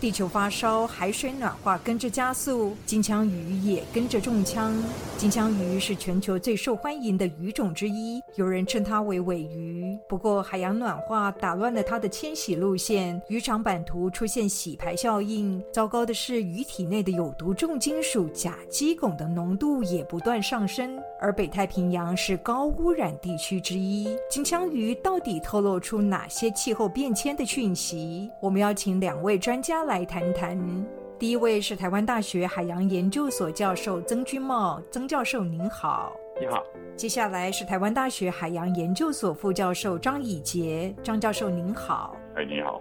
地球发烧，海水暖化跟着加速，金枪鱼也跟着中枪。金枪鱼是全球最受欢迎的鱼种之一，有人称它为尾鱼。不过，海洋暖化打乱了它的迁徙路线，渔场版图出现洗牌效应。糟糕的是，鱼体内的有毒重金属甲基汞的浓度也不断上升。而北太平洋是高污染地区之一，金枪鱼到底透露出哪些气候变迁的讯息？我们要请两位专家来谈谈。第一位是台湾大学海洋研究所教授曾君茂，曾教授您好。你好。接下来是台湾大学海洋研究所副教授张以杰，张教授您好。哎，你好。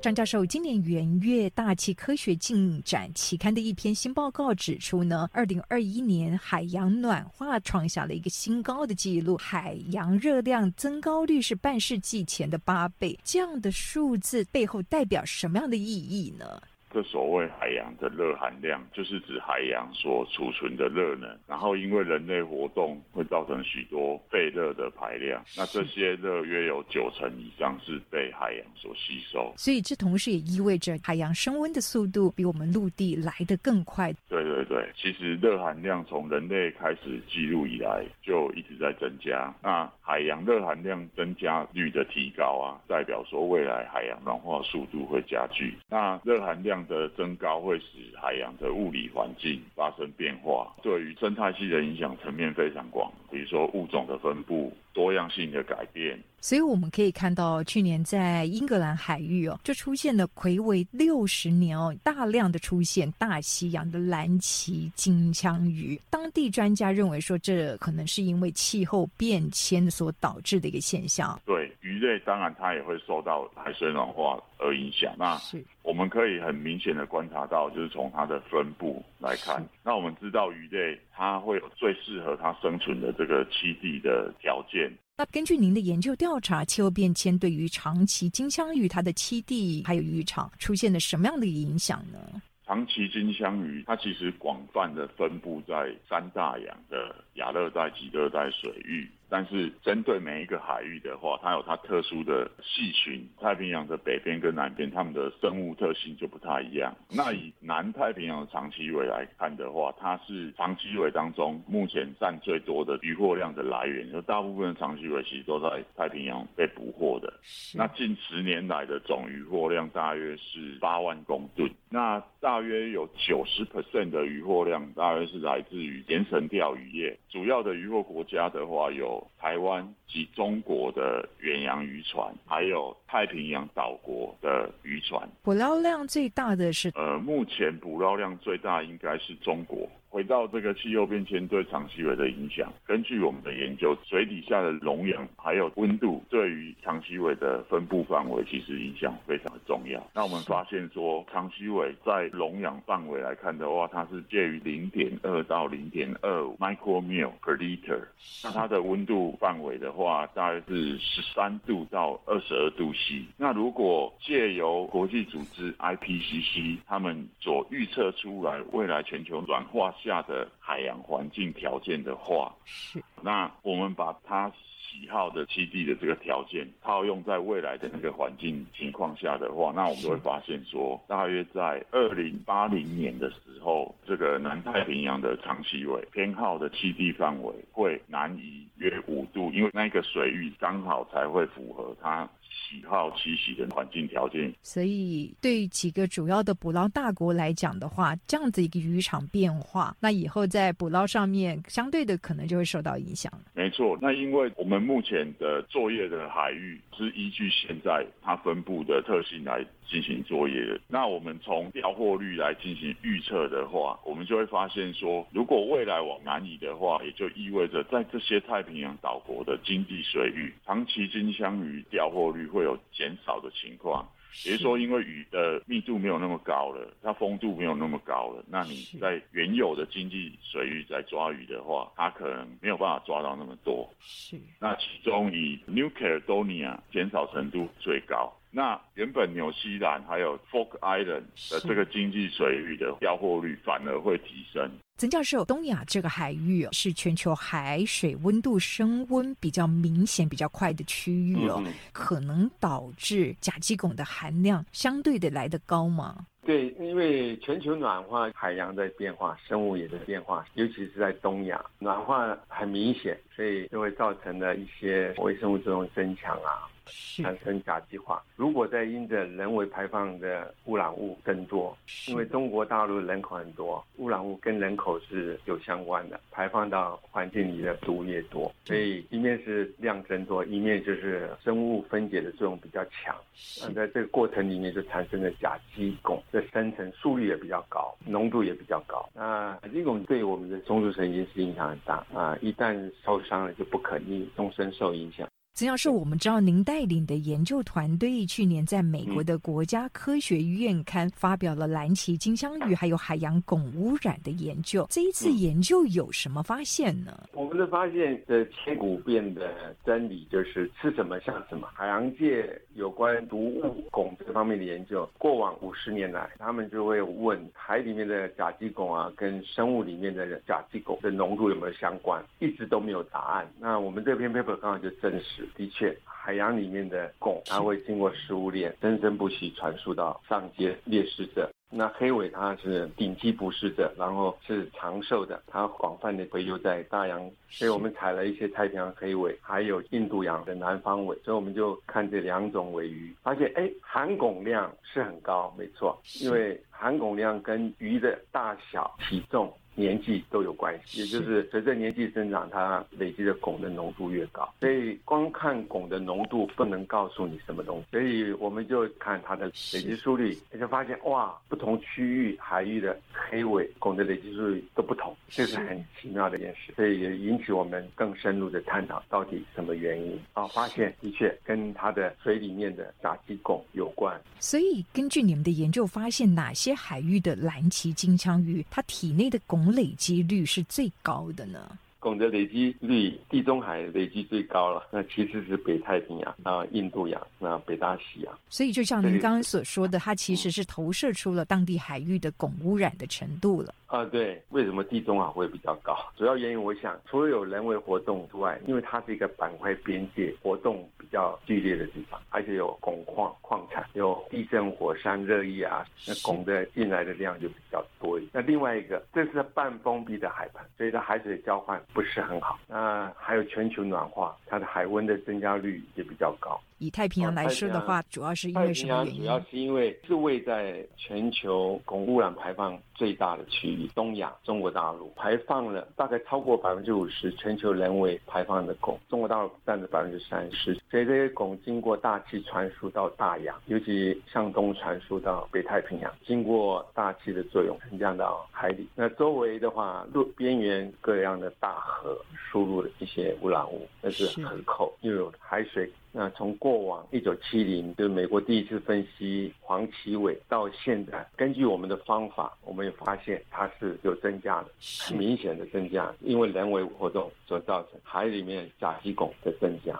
张教授，今年元月《大气科学进展》期刊的一篇新报告指出呢，二零二一年海洋暖化创下了一个新高的记录，海洋热量增高率是半世纪前的八倍。这样的数字背后代表什么样的意义呢？这所谓海洋的热含量，就是指海洋所储存的热能，然后因为人类活动会造成许多废热的排量，那这些热约有九成以上是被海洋所吸收。所以这同时也意味着海洋升温的速度比我们陆地来得更快。对对对，其实热含量从人类开始记录以来就一直在增加。那海洋热含量增加率的提高啊，代表说未来海洋暖化速度会加剧。那热含量的增高会使海洋的物理环境发生变化，对于生态系的影响层面非常广，比如说物种的分布、多样性的改变。所以我们可以看到，去年在英格兰海域哦，就出现了魁违六十年哦，大量的出现大西洋的蓝鳍金枪鱼。当地专家认为说，这可能是因为气候变迁所导致的一个现象。对鱼类，当然它也会受到海水暖化而影响。那是我们可以很明显的观察到，就是从它的分布来看，那我们知道鱼类它会有最适合它生存的这个栖地的条件。那根据您的研究调查，气候变迁对于长鳍金枪鱼它的栖地还有渔场出现了什么样的影响呢？长鳍金枪鱼它其实广泛的分布在三大洋的亚热带及热带水域。但是针对每一个海域的话，它有它特殊的细群。太平洋的北边跟南边，它们的生物特性就不太一样。那以南太平洋的长鳍尾来看的话，它是长鳍尾当中目前占最多的渔获量的来源。就大部分的长鳍尾其实都在太平洋被捕获的。那近十年来的总渔获量大约是八万公吨。那大约有九十 percent 的渔获量大约是来自于盐城钓鱼业。主要的渔获国家的话有。台湾及中国的远洋渔船，还有太平洋岛国的渔船，捕捞量最大的是？呃，目前捕捞量最大应该是中国。回到这个气候变迁对长溪尾的影响，根据我们的研究，水底下的溶氧还有温度对于长溪尾的分布范围其实影响非常的重要。那我们发现说，长溪尾在溶氧范围来看的话，它是介于零点二到零点二五 micromole per liter。那它的温度范围的话，大概是十三度到二十二度 C。那如果借由国际组织 IPCC 他们所预测出来未来全球暖化。下的海洋环境条件的话，是那我们把它喜好的栖地的这个条件套用在未来的那个环境情况下的话，那我们就会发现说，大约在二零八零年的时候，这个南太平洋的长鳍尾偏好的栖地范围会南移约五度，因为那个水域刚好才会符合它。喜好栖息的环境条件，所以对几个主要的捕捞大国来讲的话，这样子一个渔场变化，那以后在捕捞上面相对的可能就会受到影响。没错，那因为我们目前的作业的海域是依据现在它分布的特性来进行作业的。那我们从调获率来进行预测的话，我们就会发现说，如果未来往南移的话，也就意味着在这些太平洋岛国的经济水域，长期金枪鱼调获率会。会有减少的情况，也就是说，因为鱼的密度没有那么高了，它风度没有那么高了，那你在原有的经济水域在抓鱼的话，它可能没有办法抓到那么多。是，那其中以 New Caledonia 减少程度最高。那原本纽西兰还有 Folk Island 的这个经济水域的调货率反而会提升。曾教授，东亚这个海域是全球海水温度升温比较明显、比较快的区域哦，可能导致甲基汞的含量相对的来得高吗？对，因为全球暖化，海洋在变化，生物也在变化，尤其是在东亚，暖化很明显，所以就会造成了一些微生物这种增强啊。产生甲基化。如果在因着人为排放的污染物增多，因为中国大陆人口很多，污染物跟人口是有相关的，排放到环境里的毒越多，所以一面是量增多，一面就是生物分解的作用比较强。那在这个过程里面就产生了甲基汞的生成速率也比较高，浓度也比较高。那甲基汞对我们的中枢神经是影响很大啊，一旦受伤了就不可逆，终身受影响。曾教授，我们知道您带领的研究团队去年在美国的国家科学院刊发表了蓝鳍金枪鱼还有海洋汞污染的研究。这一次研究有什么发现呢？我们的发现的千古变的真理就是吃什么像什么。海洋界有关毒物汞这方面的研究，过往五十年来，他们就会问海里面的甲基汞啊，跟生物里面的甲基汞的浓度有没有相关，一直都没有答案。那我们这篇 paper 刚好就证实。的确，海洋里面的汞，它会经过食物链，生生不息传输到上阶猎食者。那黑尾它是顶级捕食者，然后是长寿的，它广泛的洄游在大洋。所以我们采了一些太平洋黑尾，还有印度洋的南方尾，所以我们就看这两种尾鱼，发现哎，含汞量是很高，没错，因为含汞量跟鱼的大小、体重。年纪都有关系，也就是随着年纪增长，它累积的汞的浓度越高。所以光看汞的浓度不能告诉你什么东西，所以我们就看它的累积速率，就发现哇，不同区域海域的黑尾汞的累积速率都不同，这是很奇妙的一件事。所以也引起我们更深入的探讨到底什么原因啊？发现的确跟它的水里面的甲基汞有关。所以根据你们的研究，发现哪些海域的蓝鳍金枪鱼它体内的汞累积率是最高的呢？汞的累积率，地中海累积最高了，那其实是北太平洋啊、印度洋、那北大西洋。所以就像您刚刚所说的，它其实是投射出了当地海域的汞污染的程度了。啊，对，为什么地中海会比较高？主要原因我想，除了有人为活动之外，因为它是一个板块边界活动比较剧烈的地方，而且有汞矿矿产，有地震、火山、热液啊，那汞的进来的量就比较多。那另外一个，这是半封闭的海盘，所以它海水交换不是很好。那还有全球暖化，它的海温的增加率也比较高。以太平洋来说的话，主要是因为什么原因？主要是因为是位在全球汞污染排放最大的区域——东亚、中国大陆，排放了大概超过百分之五十全球人为排放的汞，中国大陆占了百分之三十。所以这些汞经过大气传输到大洋，尤其向东传输到北太平洋，经过大气的作用沉降到海里。那周围的话，路边缘各样的大河输入了一些污染物，那是河口又有海水。那从过往一九七零，就是美国第一次分析黄鳍尾，到现在，根据我们的方法，我们也发现它是有增加的，很明显的增加，因为人为活动所造成海里面甲基汞的增加。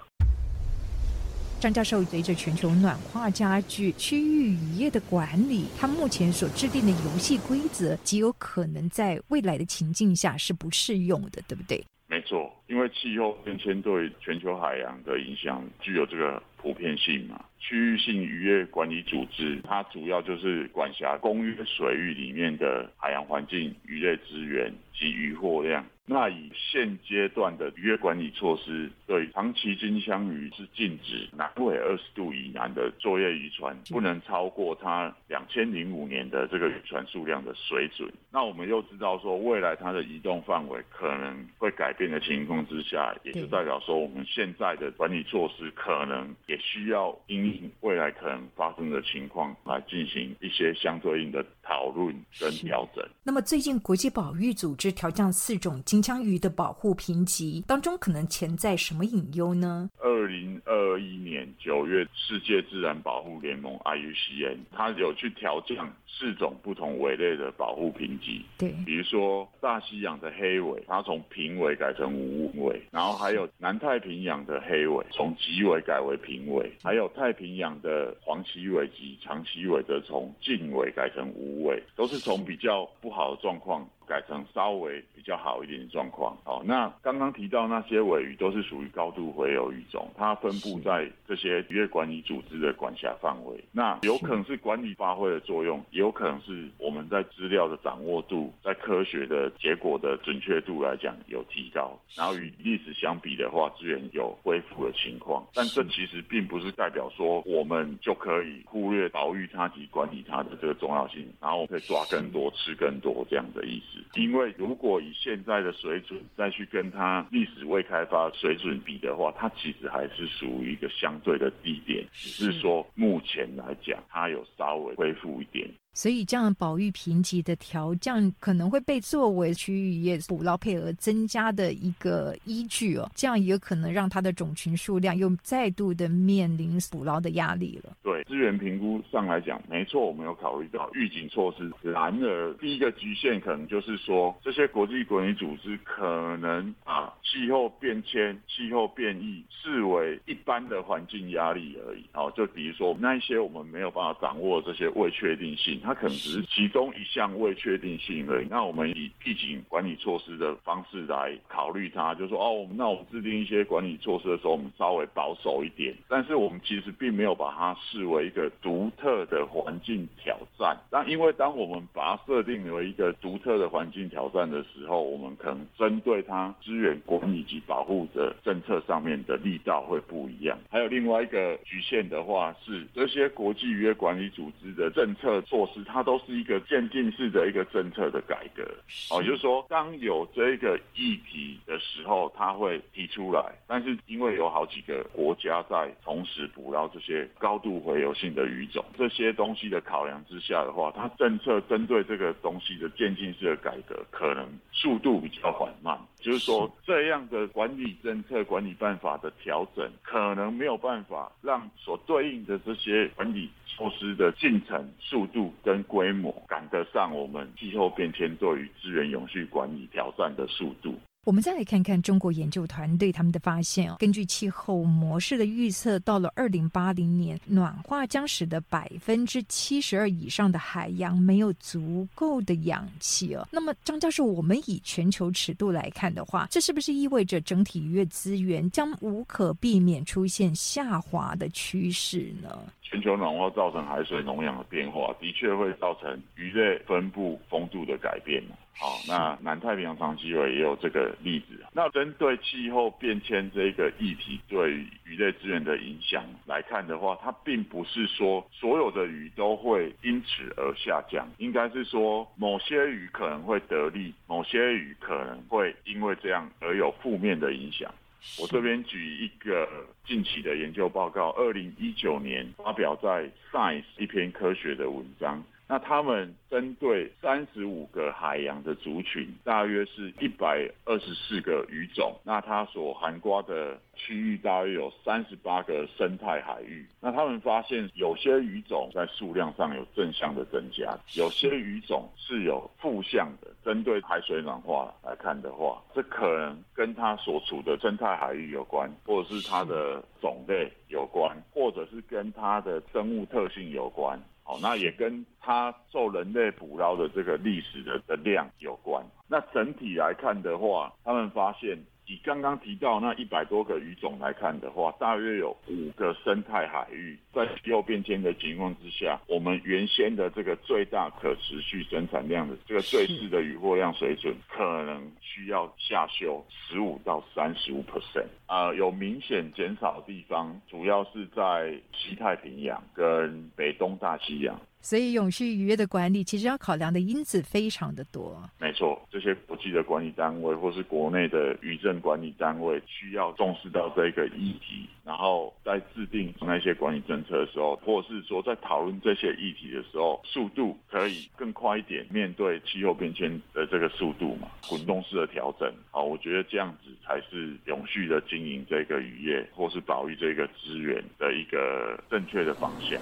张教授，随着全球暖化加剧，区域渔业的管理，他目前所制定的游戏规则，极有可能在未来的情境下是不适用的，对不对？没错，因为气候变迁对全球海洋的影响具有这个普遍性嘛。区域性渔业管理组织，它主要就是管辖公约水域里面的海洋环境、渔业资源及渔获量。那以现阶段的渔业管理措施，对长鳍金枪鱼是禁止南纬二十度以南的作业渔船不能超过它两千零五年的这个渔船数量的水准。那我们又知道说，未来它的移动范围可能会改变的情况之下，也就代表说，我们现在的管理措施可能也需要因应未来可能发生的情况来进行一些相对应的讨论跟调整。那么最近国际保育组织调降四种金枪鱼的保护评级当中，可能潜在什么隐忧呢？二零二一年九九月世界自然保护联盟 IUCN，它有去调降四种不同尾类的保护评级。对，比如说大西洋的黑尾，它从平尾改成无尾，然后还有南太平洋的黑尾，从极尾改为平尾，还有太平洋的黄鳍尾及长鳍尾的从近尾改成无尾，都是从比较不好的状况。改成稍微比较好一点的状况。好，那刚刚提到那些尾鱼都是属于高度洄游鱼种，它分布在这些渔业管理组织的管辖范围。那有可能是管理发挥的作用，也有可能是我们在资料的掌握度，在科学的结果的准确度来讲有提高。然后与历史相比的话，资源有恢复的情况。但这其实并不是代表说我们就可以忽略保育它及管理它的这个重要性，然后我们可以抓更多、吃更多这样的意思。因为如果以现在的水准再去跟它历史未开发水准比的话，它其实还是属于一个相对的低点，只是说目前来讲，它有稍微恢复一点。所以，这样保育评级的调降可能会被作为区域业捕捞配额增加的一个依据哦。这样也有可能让它的种群数量又再度的面临捕捞的压力了。对资源评估上来讲，没错，我们有考虑到预警措施。然而，第一个局限可能就是说，这些国际管理组织可能把气候变迁、气候变异视为一般的环境压力而已。哦，就比如说那一些我们没有办法掌握这些未确定性。它可能只是其中一项未确定性而已。那我们以疫情管理措施的方式来考虑它，就说哦，那我们制定一些管理措施的时候，我们稍微保守一点。但是我们其实并没有把它视为一个独特的环境挑战。那因为当我们把它设定为一个独特的环境挑战的时候，我们可能针对它资源管理及保护的政策上面的力道会不一样。还有另外一个局限的话，是这些国际渔业管理组织的政策措。是它都是一个渐进式的一个政策的改革，哦，就是说当有这个议题的时候，它会提出来，但是因为有好几个国家在同时捕捞这些高度洄游性的鱼种，这些东西的考量之下的话，它政策针对这个东西的渐进式的改革，可能速度比较缓慢。就是说，这样的管理政策、管理办法的调整，可能没有办法让所对应的这些管理措施的进程、速度跟规模赶得上我们气候变迁对于资源永续管理挑战的速度。我们再来看看中国研究团队他们的发现哦。根据气候模式的预测，到了二零八零年，暖化将使得百分之七十二以上的海洋没有足够的氧气哦。那么，张教授，我们以全球尺度来看的话，这是不是意味着整体渔业资源将无可避免出现下滑的趋势呢？全球暖化造成海水农氧的变化，的确会造成鱼类分布风度的改变。好，那南太平洋长期尾也有这个例子。那针对气候变迁这个议题对鱼类资源的影响来看的话，它并不是说所有的鱼都会因此而下降，应该是说某些鱼可能会得利，某些鱼可能会因为这样而有负面的影响。我这边举一个近期的研究报告，二零一九年发表在《Science》一篇科学的文章。那他们针对三十五个海洋的族群，大约是一百二十四个鱼种。那它所涵盖的区域大约有三十八个生态海域。那他们发现，有些鱼种在数量上有正向的增加，有些鱼种是有负向的。针对海水暖化来看的话，这可能跟它所处的生态海域有关，或者是它的种类有关，或者是跟它的生物特性有关。哦，那也跟它受人类捕捞的这个历史的的量有关。那整体来看的话，他们发现。以刚刚提到那一百多个鱼种来看的话，大约有五个生态海域在气候变迁的情况之下，我们原先的这个最大可持续生产量的这个最适的渔获量水准，可能需要下修十五到三十五 percent。啊，有明显减少的地方，主要是在西太平洋跟北东大西洋。所以永续渔业的管理其实要考量的因子非常的多。没错，这些国际的管理单位或是国内的渔政管理单位需要重视到这个议题，然后在制定那些管理政策的时候，或是说在讨论这些议题的时候，速度可以更快一点，面对气候变迁的这个速度嘛，滚动式的调整。好，我觉得这样子才是永续的经营这个渔业或是保育这个资源的一个正确的方向。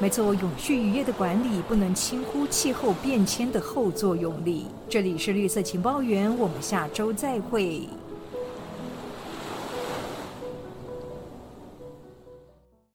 没错，永续渔业的管理不能轻忽气候变迁的后作用力。这里是绿色情报员，我们下周再会。